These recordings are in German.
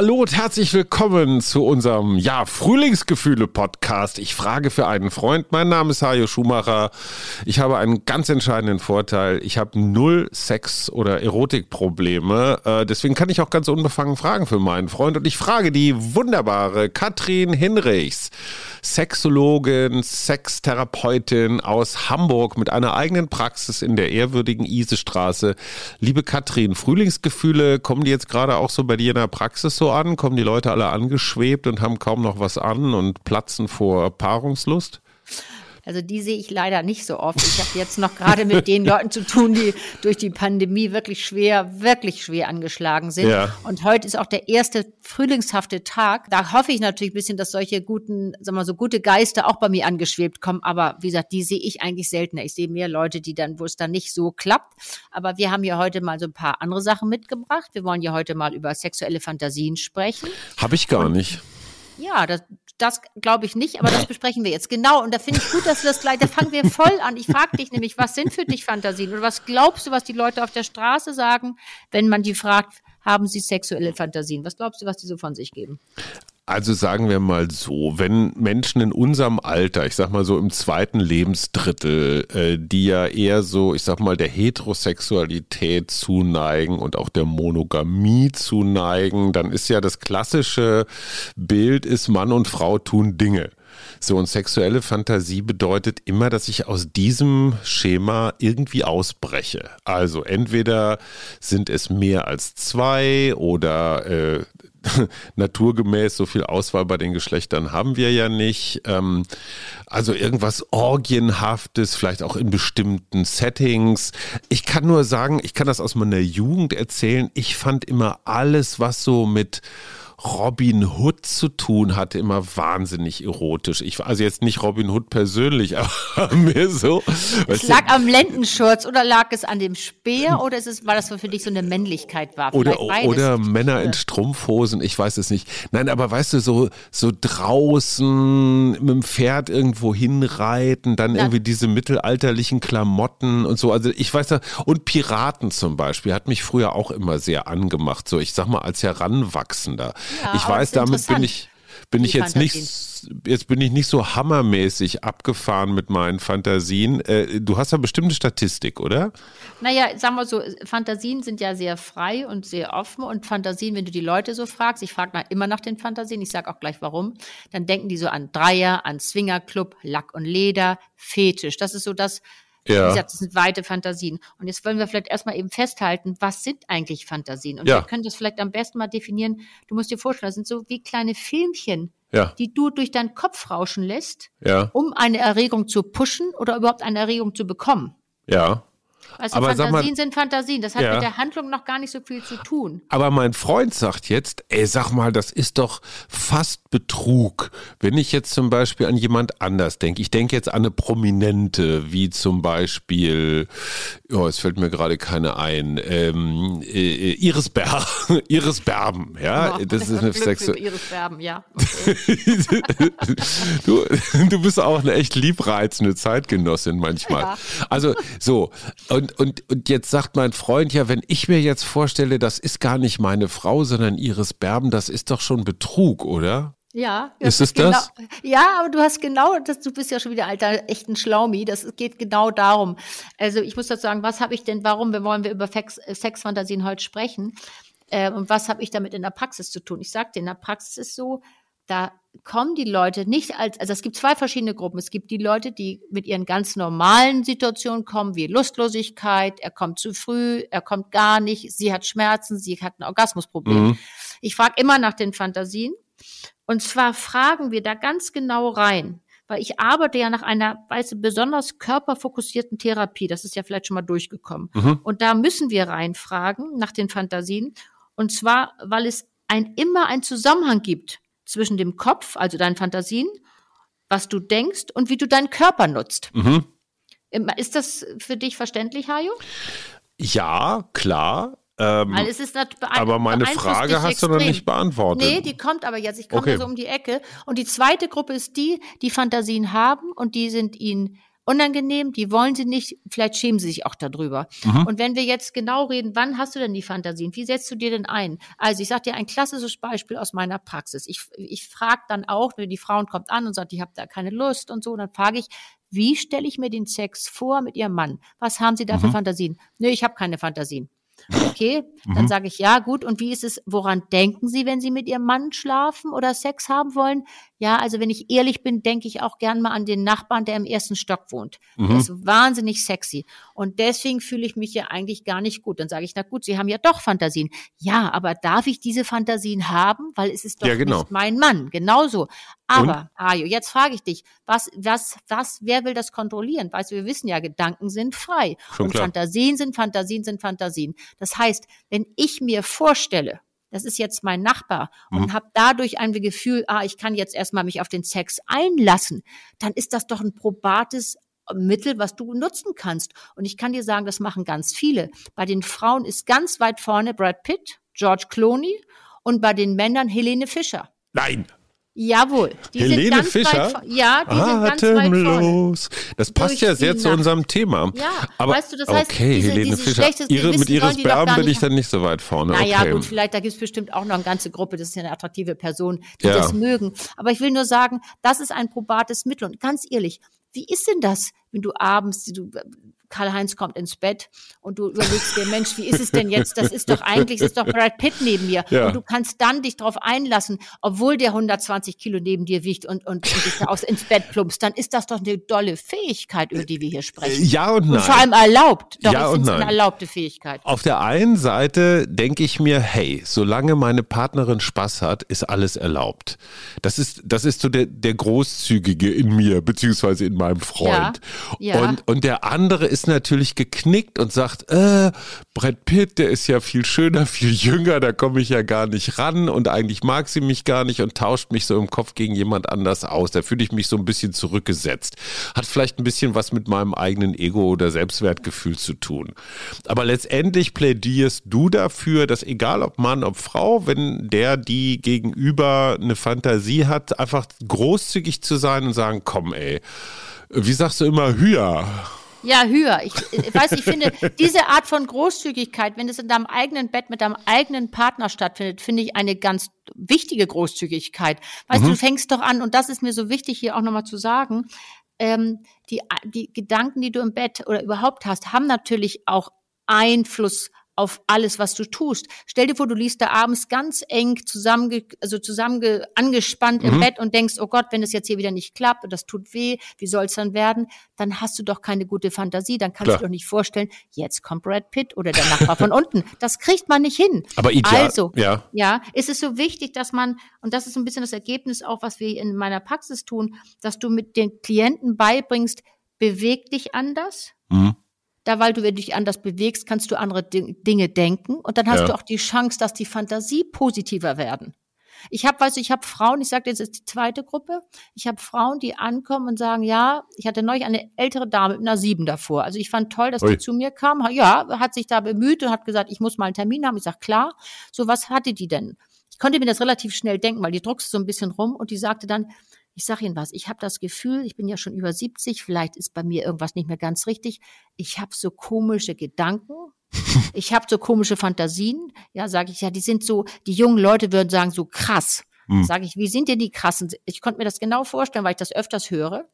Hallo und herzlich willkommen zu unserem ja, Frühlingsgefühle-Podcast. Ich frage für einen Freund. Mein Name ist Hajo Schumacher. Ich habe einen ganz entscheidenden Vorteil. Ich habe null Sex- oder Erotikprobleme. Äh, deswegen kann ich auch ganz unbefangen fragen für meinen Freund. Und ich frage die wunderbare Katrin Hinrichs, Sexologin, Sextherapeutin aus Hamburg mit einer eigenen Praxis in der ehrwürdigen Isestraße. Liebe Katrin, Frühlingsgefühle, kommen die jetzt gerade auch so bei dir in der Praxis so an? Kommen die Leute alle angeschwebt und haben kaum noch was an und platzen vor Paarungslust? Also die sehe ich leider nicht so oft. Ich habe jetzt noch gerade mit den Leuten zu tun, die durch die Pandemie wirklich schwer, wirklich schwer angeschlagen sind. Ja. Und heute ist auch der erste frühlingshafte Tag. Da hoffe ich natürlich ein bisschen, dass solche guten, sagen wir mal so gute Geister auch bei mir angeschwebt kommen. Aber wie gesagt, die sehe ich eigentlich seltener. Ich sehe mehr Leute, die dann, wo es dann nicht so klappt. Aber wir haben ja heute mal so ein paar andere Sachen mitgebracht. Wir wollen ja heute mal über sexuelle Fantasien sprechen. Habe ich gar Und nicht. Ja, das, das glaube ich nicht, aber das besprechen wir jetzt. Genau, und da finde ich gut, dass du das gleich, da fangen wir voll an. Ich frage dich nämlich, was sind für dich Fantasien? Oder was glaubst du, was die Leute auf der Straße sagen, wenn man die fragt, haben sie sexuelle Fantasien? Was glaubst du, was die so von sich geben? Also sagen wir mal so, wenn Menschen in unserem Alter, ich sag mal so im zweiten Lebensdrittel, äh, die ja eher so, ich sag mal, der Heterosexualität zuneigen und auch der Monogamie zuneigen, dann ist ja das klassische Bild ist Mann und Frau tun Dinge. So, und sexuelle Fantasie bedeutet immer, dass ich aus diesem Schema irgendwie ausbreche. Also entweder sind es mehr als zwei oder äh, naturgemäß so viel Auswahl bei den Geschlechtern haben wir ja nicht. Ähm, also irgendwas Orgienhaftes, vielleicht auch in bestimmten Settings. Ich kann nur sagen, ich kann das aus meiner Jugend erzählen. Ich fand immer alles, was so mit Robin Hood zu tun hatte, immer wahnsinnig erotisch. Ich, also jetzt nicht Robin Hood persönlich, aber mir so. Es lag du, am Lendenschurz oder lag es an dem Speer oder ist es, war das für dich so eine Männlichkeit war? Oder, oder Männer in Strumpfhosen, ich weiß es nicht. Nein, aber weißt du, so, so draußen mit dem Pferd irgendwo hinreiten, dann Na, irgendwie diese mittelalterlichen Klamotten und so. Also ich weiß ja, und Piraten zum Beispiel hat mich früher auch immer sehr angemacht. So, ich sag mal, als Heranwachsender. Ja, ich weiß, damit bin ich, bin ich jetzt Fantasien. nicht, jetzt bin ich nicht so hammermäßig abgefahren mit meinen Fantasien. Äh, du hast ja bestimmte Statistik, oder? Naja, sagen wir so, Fantasien sind ja sehr frei und sehr offen und Fantasien, wenn du die Leute so fragst, ich frage immer nach den Fantasien, ich sage auch gleich warum, dann denken die so an Dreier, an Swingerclub, Lack und Leder, Fetisch. Das ist so das, ja. Wie gesagt, das sind weite Fantasien. Und jetzt wollen wir vielleicht erstmal eben festhalten, was sind eigentlich Fantasien? Und ja. wir können das vielleicht am besten mal definieren. Du musst dir vorstellen, das sind so wie kleine Filmchen, ja. die du durch deinen Kopf rauschen lässt, ja. um eine Erregung zu pushen oder überhaupt eine Erregung zu bekommen. Ja. Also aber Fantasien mal, sind Fantasien. Das hat ja. mit der Handlung noch gar nicht so viel zu tun. Aber mein Freund sagt jetzt, ey, sag mal, das ist doch fast Betrug. Wenn ich jetzt zum Beispiel an jemand anders denke, ich denke jetzt an eine Prominente, wie zum Beispiel, oh, es fällt mir gerade keine ein, ähm, äh, Iris, Ber Iris Berben, ja, oh, das ist eine Sexu Iris Berben, ja. Okay. du, du bist auch eine echt liebreizende Zeitgenossin manchmal. Ja. Also so, und und, und, jetzt sagt mein Freund, ja, wenn ich mir jetzt vorstelle, das ist gar nicht meine Frau, sondern Iris Berben, das ist doch schon Betrug, oder? Ja. Ist es genau, das? Ja, aber du hast genau, das, du bist ja schon wieder alter, echten Schlaumi. Das geht genau darum. Also ich muss dazu sagen, was habe ich denn, warum wollen wir über Sex, Sexfantasien heute sprechen? Äh, und was habe ich damit in der Praxis zu tun? Ich sagte, in der Praxis ist so, da kommen die Leute nicht als, also es gibt zwei verschiedene Gruppen. Es gibt die Leute, die mit ihren ganz normalen Situationen kommen, wie Lustlosigkeit, er kommt zu früh, er kommt gar nicht, sie hat Schmerzen, sie hat ein Orgasmusproblem. Mhm. Ich frage immer nach den Fantasien. Und zwar fragen wir da ganz genau rein, weil ich arbeite ja nach einer, weißt du, besonders körperfokussierten Therapie. Das ist ja vielleicht schon mal durchgekommen. Mhm. Und da müssen wir reinfragen nach den Fantasien. Und zwar, weil es ein, immer einen Zusammenhang gibt zwischen dem Kopf, also deinen Fantasien, was du denkst und wie du deinen Körper nutzt. Mhm. Ist das für dich verständlich, Hajo? Ja, klar. Ähm, aber meine Frage hast du noch extrem. nicht beantwortet. Nee, die kommt aber jetzt. Ich komme Okay. so um die Ecke. Und die zweite Gruppe ist die, die Fantasien haben und die sind ihnen unangenehm, die wollen sie nicht, vielleicht schämen sie sich auch darüber. Mhm. Und wenn wir jetzt genau reden, wann hast du denn die Fantasien? Wie setzt du dir denn ein? Also ich sage dir ein klassisches Beispiel aus meiner Praxis. Ich, ich frage dann auch, wenn die Frauen kommt an und sagt, ich habe da keine Lust und so, dann frage ich, wie stelle ich mir den Sex vor mit ihrem Mann? Was haben sie da Mhm. für Fantasien? Nö, ich habe keine Fantasien. Okay, Mhm. dann sage ich ja, gut. Und wie ist es, woran denken Sie, wenn Sie mit Ihrem Mann schlafen oder Sex haben wollen? Ja, also wenn ich ehrlich bin, denke ich auch gern mal an den Nachbarn, der im ersten Stock wohnt. Mhm. Der ist wahnsinnig sexy. Und deswegen fühle ich mich ja eigentlich gar nicht gut. Dann sage ich, na gut, Sie haben ja doch Fantasien. Ja, aber darf ich diese Fantasien haben? Weil es ist doch Ja, genau. nicht mein Mann. Genauso. Aber, Ajo, jetzt frage ich dich, was, was, was, wer will das kontrollieren? Weißt du, wir wissen ja, Gedanken sind frei. Schon und klar. Fantasien sind Fantasien sind Fantasien. Das heißt, wenn ich mir vorstelle, das ist jetzt mein Nachbar und Mhm. habe dadurch ein Gefühl, ah, ich kann jetzt erstmal mich auf den Sex einlassen, dann ist das doch ein probates Mittel, was du nutzen kannst. Und ich kann dir sagen, das machen ganz viele. Bei den Frauen ist ganz weit vorne Brad Pitt, George Clooney und bei den Männern Helene Fischer. Nein. Jawohl. Die Helene Fischer? Weit, ja, die sind ganz weit. Atemlos. Das passt Durch ja sehr zu unserem Thema. Ja, aber weißt du, das heißt, okay, diese- Helene dieses Fischer. Ihre, mit ihres Beamten bin ich dann nicht so weit vorne. Naja, okay. gut, vielleicht, da gibt es bestimmt auch noch eine ganze Gruppe, das ist ja eine attraktive Person, die Ja. das mögen. Aber ich will nur sagen, das ist ein probates Mittel. Und ganz ehrlich, wie ist denn das, wenn du abends, du, Karl-Heinz kommt ins Bett und du überlegst dir, Mensch, wie ist es denn jetzt? Das ist doch eigentlich, das ist doch Brad Pitt neben mir. Ja. Und du kannst dann dich darauf einlassen, obwohl der 120 Kilo neben dir wiegt und, und, und dich da aus ins Bett plumpst, dann ist das doch eine dolle Fähigkeit, über die wir hier sprechen. ja und nein. Und vor allem erlaubt. Doch, Ja und es eine nein. erlaubte Fähigkeit. Auf der einen Seite denke ich mir, hey, solange meine Partnerin Spaß hat, ist alles erlaubt. Das ist, das ist so der, der Großzügige in mir, beziehungsweise in meinem Freund. Ja, ja. Und, und der andere ist natürlich geknickt und sagt, äh, Brad Pitt, der ist ja viel schöner, viel jünger, da komme ich ja gar nicht ran und eigentlich mag sie mich gar nicht und tauscht mich so im Kopf gegen jemand anders aus. Da fühle ich mich so ein bisschen zurückgesetzt. Hat vielleicht ein bisschen was mit meinem eigenen Ego oder Selbstwertgefühl zu tun. Aber letztendlich plädierst du dafür, dass egal ob Mann, ob Frau, wenn der die gegenüber eine Fantasie hat, einfach großzügig zu sein und sagen, komm ey, wie sagst du immer, Hüa? Ja, höher. Ich, ich weiß, ich finde, diese Art von Großzügigkeit, wenn es in deinem eigenen Bett mit deinem eigenen Partner stattfindet, finde ich eine ganz wichtige Großzügigkeit. Weißt du, du fängst doch an, und das ist mir so wichtig hier auch nochmal zu sagen, ähm, die, die Gedanken, die du im Bett oder überhaupt hast, haben natürlich auch Einfluss auf alles, was du tust. Stell dir vor, du liegst da abends ganz eng zusammenge, also zusammenge, angespannt Mhm. im Bett und denkst, oh Gott, wenn es jetzt hier wieder nicht klappt und das tut weh, wie soll es dann werden? Dann hast du doch keine gute Fantasie, dann kannst Klar. du doch nicht vorstellen, jetzt kommt Brad Pitt oder der Nachbar von unten. Das kriegt man nicht hin. Aber ideal, Also, ja. ja, ist es so wichtig, dass man, und das ist ein bisschen das Ergebnis auch, was wir in meiner Praxis tun, dass du mit den Klienten beibringst, beweg dich anders. Mhm. Da, weil du dich anders bewegst, kannst du andere Ding- Dinge denken und dann hast Ja. du auch die Chance, dass die Fantasie positiver werden. Ich habe, weißt du, ich habe Frauen, ich sage jetzt ist die zweite Gruppe, ich habe Frauen, die ankommen und sagen, ja, ich hatte neulich eine ältere Dame mit einer sieben davor. Also ich fand toll, dass Ui. die zu mir kam. Ja, hat sich da bemüht und hat gesagt, ich muss mal einen Termin haben. Ich sage, klar. So, was hatte die denn? Ich konnte mir das relativ schnell denken, weil die druckste so ein bisschen rum und die sagte dann, ich sage Ihnen was, ich habe das Gefühl, ich bin ja schon über 70, vielleicht ist bei mir irgendwas nicht mehr ganz richtig. Ich habe so komische Gedanken. Ich habe so komische Fantasien. Ja, sage ich, ja, die sind so, die jungen Leute würden sagen, so krass. Hm. Sage ich, wie sind denn die krassen? Ich konnte mir das genau vorstellen, weil ich das öfters höre.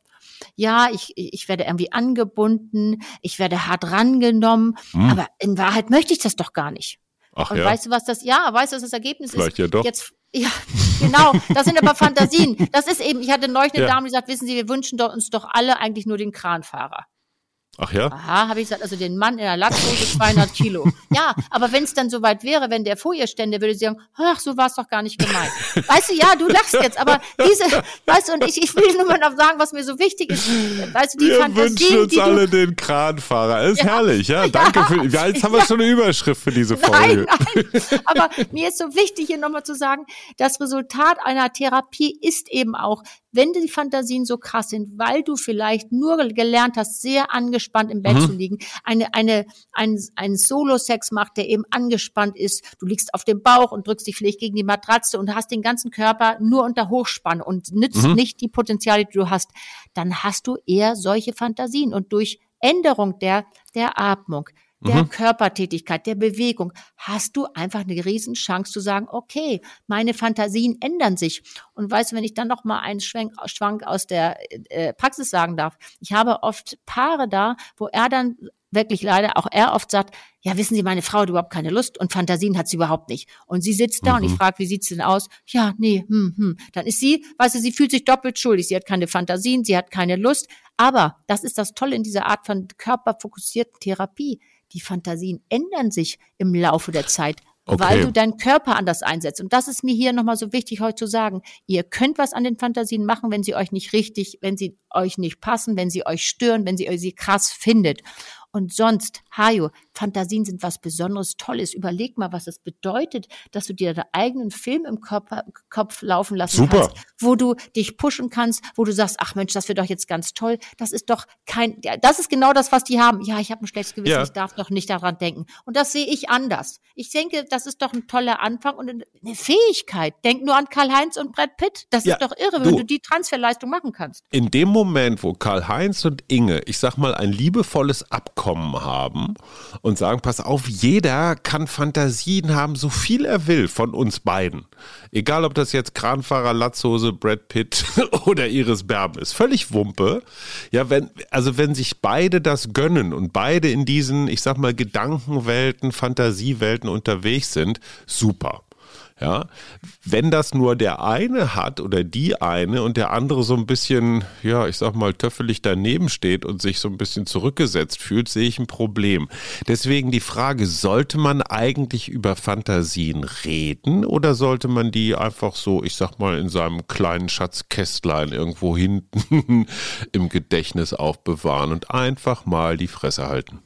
Ja, ich, ich werde irgendwie angebunden, ich werde hart rangenommen, Hm. aber in Wahrheit möchte ich das doch gar nicht. Ach Und ja, weißt du, was das, ja, weißt du, was das Ergebnis vielleicht ist? ja doch. Jetzt, ja, genau, das sind aber Fantasien. Das ist eben, ich hatte neulich eine Ja. Dame, die sagt, wissen Sie, wir wünschen doch, uns doch alle eigentlich nur den Kranfahrer. Ach ja? Aha, habe ich gesagt, also den Mann in der Latzhose 200 Kilo. Ja, aber wenn es dann soweit wäre, wenn der vor ihr stände, würde sie sagen, ach, so war es doch gar nicht gemeint. Weißt du, ja, du lachst jetzt, aber diese, weißt du, und ich, ich will nur mal noch sagen, was mir so wichtig ist. Weißt du, die Wir wünschen Fantasien, uns die du, alle den Kranfahrer. Ist Ja. herrlich, ja. Danke für. Ja, jetzt haben wir schon eine Überschrift für diese Folge. Nein, nein. Aber mir ist so wichtig, hier nochmal zu sagen, das Resultat einer Therapie ist eben auch, wenn die Fantasien so krass sind, weil du vielleicht nur gelernt hast, sehr angespannt im Bett mhm. zu liegen, eine, eine, ein, ein Solo-Sex macht, der eben angespannt ist, du liegst auf dem Bauch und drückst dich vielleicht gegen die Matratze und hast den ganzen Körper nur unter Hochspanne und nützt mhm. nicht die Potenziale, die du hast, dann hast du eher solche Fantasien und durch Änderung der, der Atmung, der mhm. Körpertätigkeit, der Bewegung, hast du einfach eine Riesenchance zu sagen, okay, meine Fantasien ändern sich. Und weißt du, wenn ich dann noch mal einen Schwenk, Schwank aus der äh, Praxis sagen darf, ich habe oft Paare da, wo er dann wirklich leider auch er oft sagt, ja, wissen Sie, meine Frau hat überhaupt keine Lust und Fantasien hat sie überhaupt nicht. Und sie sitzt da mhm. und ich mhm. frage, wie sieht's denn aus? Ja, nee, hm, hm. Dann ist sie, weißt du, sie fühlt sich doppelt schuldig. Sie hat keine Fantasien, sie hat keine Lust. Aber das ist das Tolle in dieser Art von körperfokussierten Therapie die Fantasien ändern sich im Laufe der Zeit, okay. weil du deinen Körper anders einsetzt. Und das ist mir hier nochmal so wichtig heute zu sagen. Ihr könnt was an den Fantasien machen, wenn sie euch nicht richtig, wenn sie euch nicht passen, wenn sie euch stören, wenn sie euch sie krass findet. Und sonst, Hajo, Fantasien sind was Besonderes, Tolles. Überleg mal, was es bedeutet, dass du dir deinen eigenen Film im Kopf, Kopf laufen lassen Super. kannst, wo du dich pushen kannst, wo du sagst, ach Mensch, das wird doch jetzt ganz toll. Das ist doch kein, das ist genau das, was die haben. Ja, ich habe ein schlechtes Gewissen, ja. ich darf doch nicht daran denken. Und das sehe ich anders. Ich denke, das ist doch ein toller Anfang und eine Fähigkeit. Denk nur an Karl-Heinz und Brad Pitt. Das ja, ist doch irre, wenn du, du die Transferleistung machen kannst. In dem Moment, wo Karl-Heinz und Inge, ich sag mal, ein liebevolles Abkommen haben und sagen, pass auf, jeder kann Fantasien haben, so viel er will von uns beiden. Egal, ob das jetzt Kranfahrer, Latzhose, Brad Pitt oder Iris Berben ist. Völlig Wumpe. Ja, wenn, also wenn sich beide das gönnen und beide in diesen, ich sag mal, Gedankenwelten, Fantasiewelten unterwegs sind, super. Ja, wenn das nur der eine hat oder die eine und der andere so ein bisschen, ja, ich sag mal, töffelig daneben steht und sich so ein bisschen zurückgesetzt fühlt, sehe ich ein Problem. Deswegen die Frage, sollte man eigentlich über Fantasien reden oder sollte man die einfach so, ich sag mal, in seinem kleinen Schatzkästlein irgendwo hinten im Gedächtnis aufbewahren und einfach mal die Fresse halten?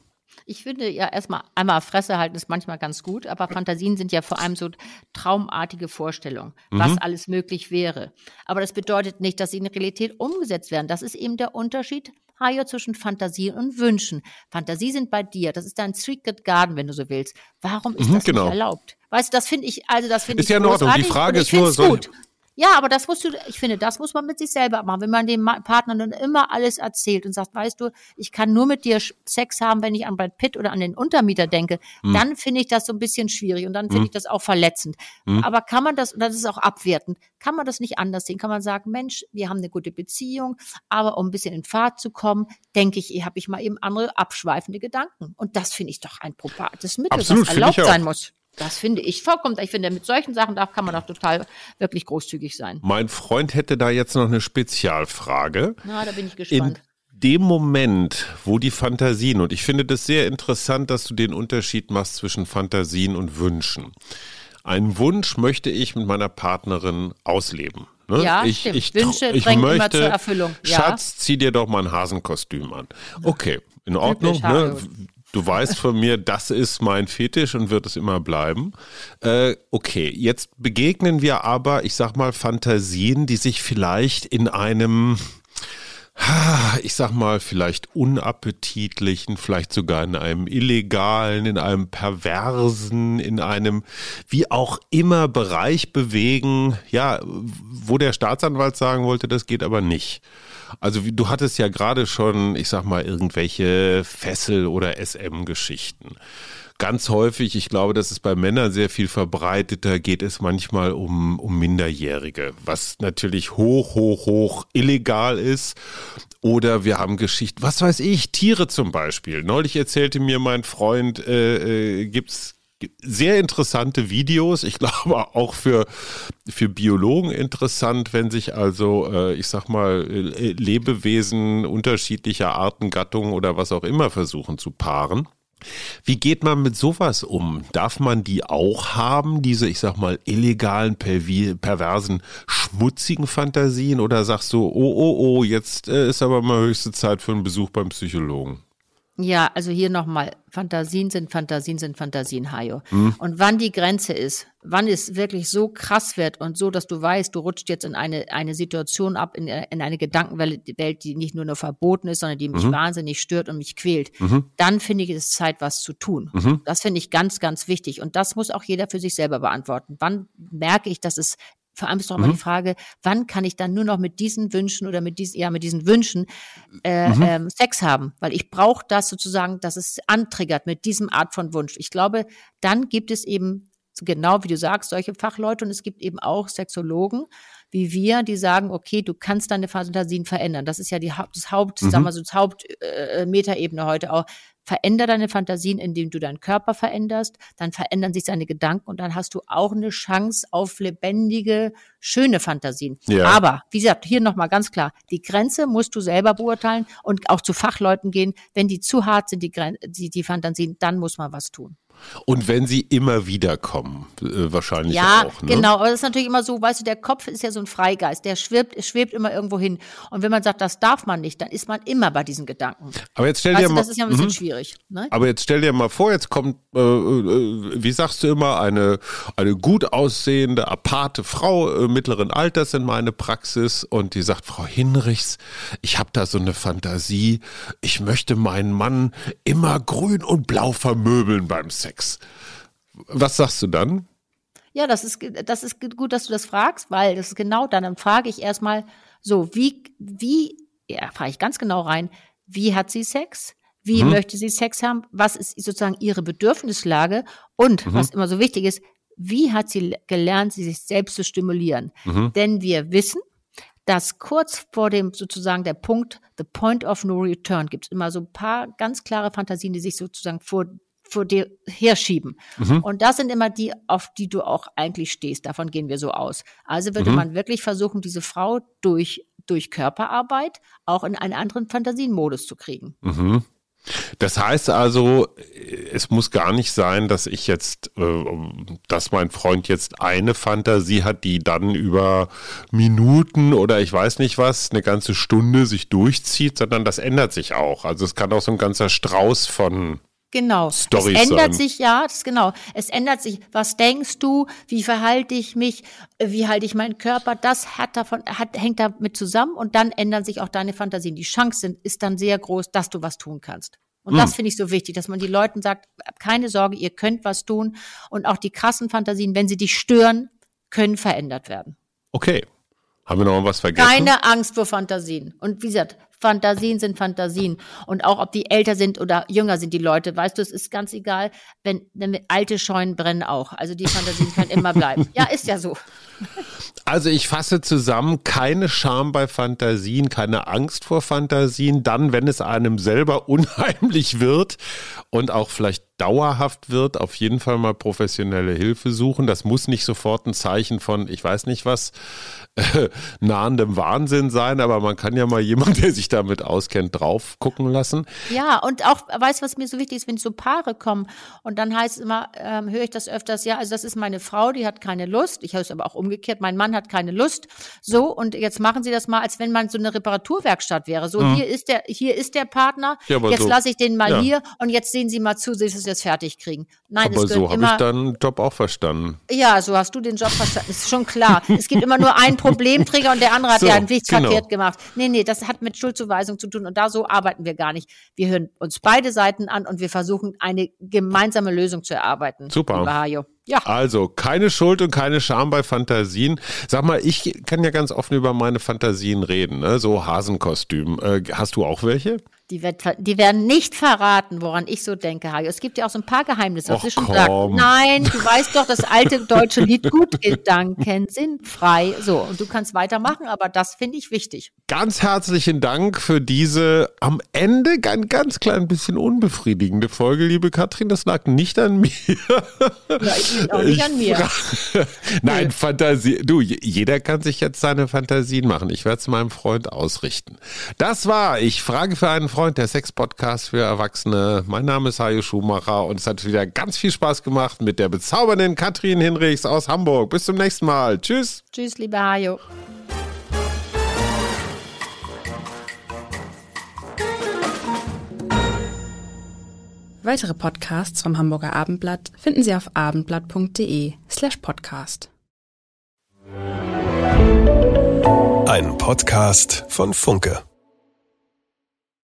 Ich finde ja erstmal einmal Fresse halten ist manchmal ganz gut, aber Fantasien sind ja vor allem so traumartige Vorstellungen, was mhm. alles möglich wäre. Aber das bedeutet nicht, dass sie in Realität umgesetzt werden. Das ist eben der Unterschied Hajo zwischen Fantasie und Wünschen. Fantasie sind bei dir, das ist dein Secret Garden, wenn du so willst. Warum ist mhm, das genau. nicht erlaubt? Weißt du, das finde ich, also das finde ich. Ist ja in Ordnung. Die Frage ist nur, soll, ja, aber das musst du, ich finde, das muss man mit sich selber machen. Wenn man dem Partner dann immer alles erzählt und sagt, weißt du, ich kann nur mit dir Sex haben, wenn ich an Brad Pitt oder an den Untermieter denke, hm. dann finde ich das so ein bisschen schwierig und dann finde hm. ich das auch verletzend. Hm. Aber kann man das, und das ist auch abwertend, kann man das nicht anders sehen? Kann man sagen, Mensch, wir haben eine gute Beziehung, aber um ein bisschen in Fahrt zu kommen, denke ich, habe ich mal eben andere abschweifende Gedanken. Und das finde ich doch ein probates Mittel, Absolut, was erlaubt sein muss. Das finde ich vollkommen. Ich finde, mit solchen Sachen darf, kann man doch total wirklich großzügig sein. Mein Freund hätte da jetzt noch eine Spezialfrage. Na, da bin ich gespannt. In dem Moment, wo die Fantasien, und ich finde das sehr interessant, dass du den Unterschied machst zwischen Fantasien und Wünschen. Einen Wunsch möchte ich mit meiner Partnerin ausleben. Ne? Ja, ich, stimmt. Ich, Wünsche ich möchte, immer zur Erfüllung. Ja. Schatz, zieh dir doch mal ein Hasenkostüm an. Okay, in Ordnung. Ne? Du weißt von mir, das ist mein Fetisch und wird es immer bleiben. Äh, okay, jetzt begegnen wir aber, ich sag mal, Fantasien, die sich vielleicht in einem, ich sag mal, vielleicht unappetitlichen, vielleicht sogar in einem illegalen, in einem perversen, in einem wie auch immer Bereich bewegen, ja, wo der Staatsanwalt sagen wollte, das geht aber nicht. Also du hattest ja gerade schon, ich sag mal, irgendwelche Fessel- oder SM-Geschichten. Ganz häufig, ich glaube, das ist bei Männern sehr viel verbreiteter, geht es manchmal um, um Minderjährige, was natürlich hoch, hoch, hoch illegal ist. Oder wir haben Geschichten, was weiß ich, Tiere zum Beispiel. Neulich erzählte mir mein Freund, äh, äh, gibt's sehr interessante Videos. Ich glaube auch für, für Biologen interessant, wenn sich also, äh, ich sag mal, äh, Lebewesen unterschiedlicher Arten, Gattungen oder was auch immer versuchen zu paaren. Wie geht man mit sowas um? Darf man die auch haben, diese, ich sag mal, illegalen, perversen, schmutzigen Fantasien? Oder sagst du, oh, oh, oh, jetzt äh, ist aber mal höchste Zeit für einen Besuch beim Psychologen? Ja, also hier nochmal, Fantasien sind Fantasien sind Fantasien, Hajo. Hm. Und wann die Grenze ist, wann es wirklich so krass wird und so, dass du weißt, du rutscht jetzt in eine, eine Situation ab, in, in eine Gedankenwelt, die nicht nur nur verboten ist, sondern die mich mhm. wahnsinnig stört und mich quält, mhm. dann finde ich es Zeit, was zu tun. Mhm. Das finde ich ganz, ganz wichtig. Und das muss auch jeder für sich selber beantworten. Wann merke ich, dass es vor allem ist doch immer mhm. die Frage, wann kann ich dann nur noch mit diesen Wünschen oder mit diesen, ja, mit diesen Wünschen äh, mhm. ähm, Sex haben? Weil ich brauche das sozusagen, dass es antriggert mit diesem Art von Wunsch. Ich glaube, dann gibt es eben, genau wie du sagst, solche Fachleute und es gibt eben auch Sexologen, wie wir, die sagen, okay, du kannst deine Fantasien verändern. Das ist ja die Haupt, das Haupt, mhm. sagen wir so, das Haupt-Metaebene äh, heute auch. Veränder deine Fantasien, indem du deinen Körper veränderst, dann verändern sich seine Gedanken und dann hast du auch eine Chance auf lebendige, schöne Fantasien. Ja. Aber, wie gesagt, hier nochmal ganz klar, die Grenze musst du selber beurteilen und auch zu Fachleuten gehen. Wenn die zu hart sind, die, die, die Fantasien, dann muss man was tun. Und wenn sie immer wieder kommen, äh, wahrscheinlich ja, auch. Ja, ne? genau. Aber das ist natürlich immer so, weißt du, der Kopf ist ja so ein Freigeist, der schwebt, schwebt immer irgendwo hin. Und wenn man sagt, das darf man nicht, dann ist man immer bei diesen Gedanken. Aber jetzt stell dir weißt mal, das ist ja ein bisschen mh. schwierig. Ne? Aber jetzt stell dir mal vor, jetzt kommt, äh, äh, wie sagst du immer, eine, eine gut aussehende, aparte Frau äh, mittleren Alters in meine Praxis und die sagt, Frau Hinrichs, ich habe da so eine Fantasie, ich möchte meinen Mann immer grün und blau vermöbeln beim Sex. Sex. Was sagst du dann? Ja, das ist, das ist gut, dass du das fragst, weil das ist genau dann. Dann frage ich erstmal so, wie, wie, ja, frage ich ganz genau rein, wie hat sie Sex? Wie mhm. möchte sie Sex haben? Was ist sozusagen ihre Bedürfnislage? Und mhm. was immer so wichtig ist, wie hat sie gelernt, sie sich selbst zu stimulieren? Mhm. Denn wir wissen, dass kurz vor dem sozusagen der Punkt, the point of no return, gibt es immer so ein paar ganz klare Fantasien, die sich sozusagen vor vor dir herschieben. Mhm. Und das sind immer die, auf die du auch eigentlich stehst. Davon gehen wir so aus. Also würde mhm. man wirklich versuchen, diese Frau durch, durch Körperarbeit auch in einen anderen Fantasienmodus zu kriegen. Mhm. Das heißt also, es muss gar nicht sein, dass ich jetzt, äh, dass mein Freund jetzt eine Fantasie hat, die dann über Minuten oder ich weiß nicht was, eine ganze Stunde sich durchzieht, sondern das ändert sich auch. Also es kann auch so ein ganzer Strauß von Genau. Storys es ändert sein. sich, ja, das genau. Es ändert sich. Was denkst du? Wie verhalte ich mich? Wie halte ich meinen Körper? Das hat davon, hat, hängt damit zusammen und dann ändern sich auch deine Fantasien. Die Chance ist dann sehr groß, dass du was tun kannst. Und hm. das finde ich so wichtig, dass man die Leuten sagt, keine Sorge, ihr könnt was tun. Und auch die krassen Fantasien, wenn sie dich stören, können verändert werden. Okay. Haben wir noch was vergessen? Keine Angst vor Fantasien. Und wie gesagt, Fantasien sind Fantasien. Und auch ob die älter sind oder jünger sind die Leute, weißt du, es ist ganz egal, wenn, wenn alte Scheunen brennen auch. Also die Fantasien können immer bleiben. Ja, ist ja so. Also ich fasse zusammen, keine Scham bei Fantasien, keine Angst vor Fantasien, dann, wenn es einem selber unheimlich wird und auch vielleicht dauerhaft wird, auf jeden Fall mal professionelle Hilfe suchen. Das muss nicht sofort ein Zeichen von, ich weiß nicht was, äh, nahendem Wahnsinn sein, aber man kann ja mal jemand, der sich damit auskennt, drauf gucken lassen. Ja, und auch, weißt du, was mir so wichtig ist, wenn so Paare kommen und dann heißt es immer, ähm, höre ich das öfters, ja, also das ist meine Frau, die hat keine Lust. Ich höre es aber auch umgekehrt, mein Mann hat keine Lust. So, und jetzt machen Sie das mal, als wenn man so eine Reparaturwerkstatt wäre. So, mhm. hier ist der, hier ist der Partner, ja, jetzt so, lasse ich den mal ja. hier und jetzt sehen Sie mal zu, Sie das fertig kriegen. Nein, aber so habe ich deinen Job auch verstanden. Ja, so hast du den Job verstanden. ist schon klar. es gibt immer nur einen Problemträger und der andere hat so, ja nichts genau. verkehrt gemacht. Nee, nee, das hat mit Schuldzuweisung zu tun und da so arbeiten wir gar nicht. Wir hören uns beide Seiten an und wir versuchen eine gemeinsame Lösung zu erarbeiten. Super. Ja. Also keine Schuld und keine Scham bei Fantasien. Sag mal, ich kann ja ganz offen über meine Fantasien reden, ne? so Hasenkostüm. Äh, hast du auch welche? Die, wird, die, werden nicht verraten, woran ich so denke, Hajo. Es gibt ja auch so ein paar Geheimnisse, was ich schon gesagt Nein, du weißt doch, das alte deutsche Lied gut, Gedanken sind frei. So, und du kannst weitermachen, aber das finde ich wichtig. Ganz herzlichen Dank für diese am Ende ein ganz klein bisschen unbefriedigende Folge, liebe Katrin. Das lag nicht an mir. Ja, ich auch nicht ich an mir. Nein, nee. Fantasie. Du, jeder kann sich jetzt seine Fantasien machen. Ich werde es meinem Freund ausrichten. Das war, ich frage für einen Freund Freund, der Sex-Podcast für Erwachsene. Mein Name ist Hajo Schumacher und es hat wieder ganz viel Spaß gemacht mit der bezaubernden Katrin Hinrichs aus Hamburg. Bis zum nächsten Mal. Tschüss. Tschüss, lieber Hajo. Weitere Podcasts vom Hamburger Abendblatt finden Sie auf abendblatt.de slash podcast. Ein Podcast von Funke.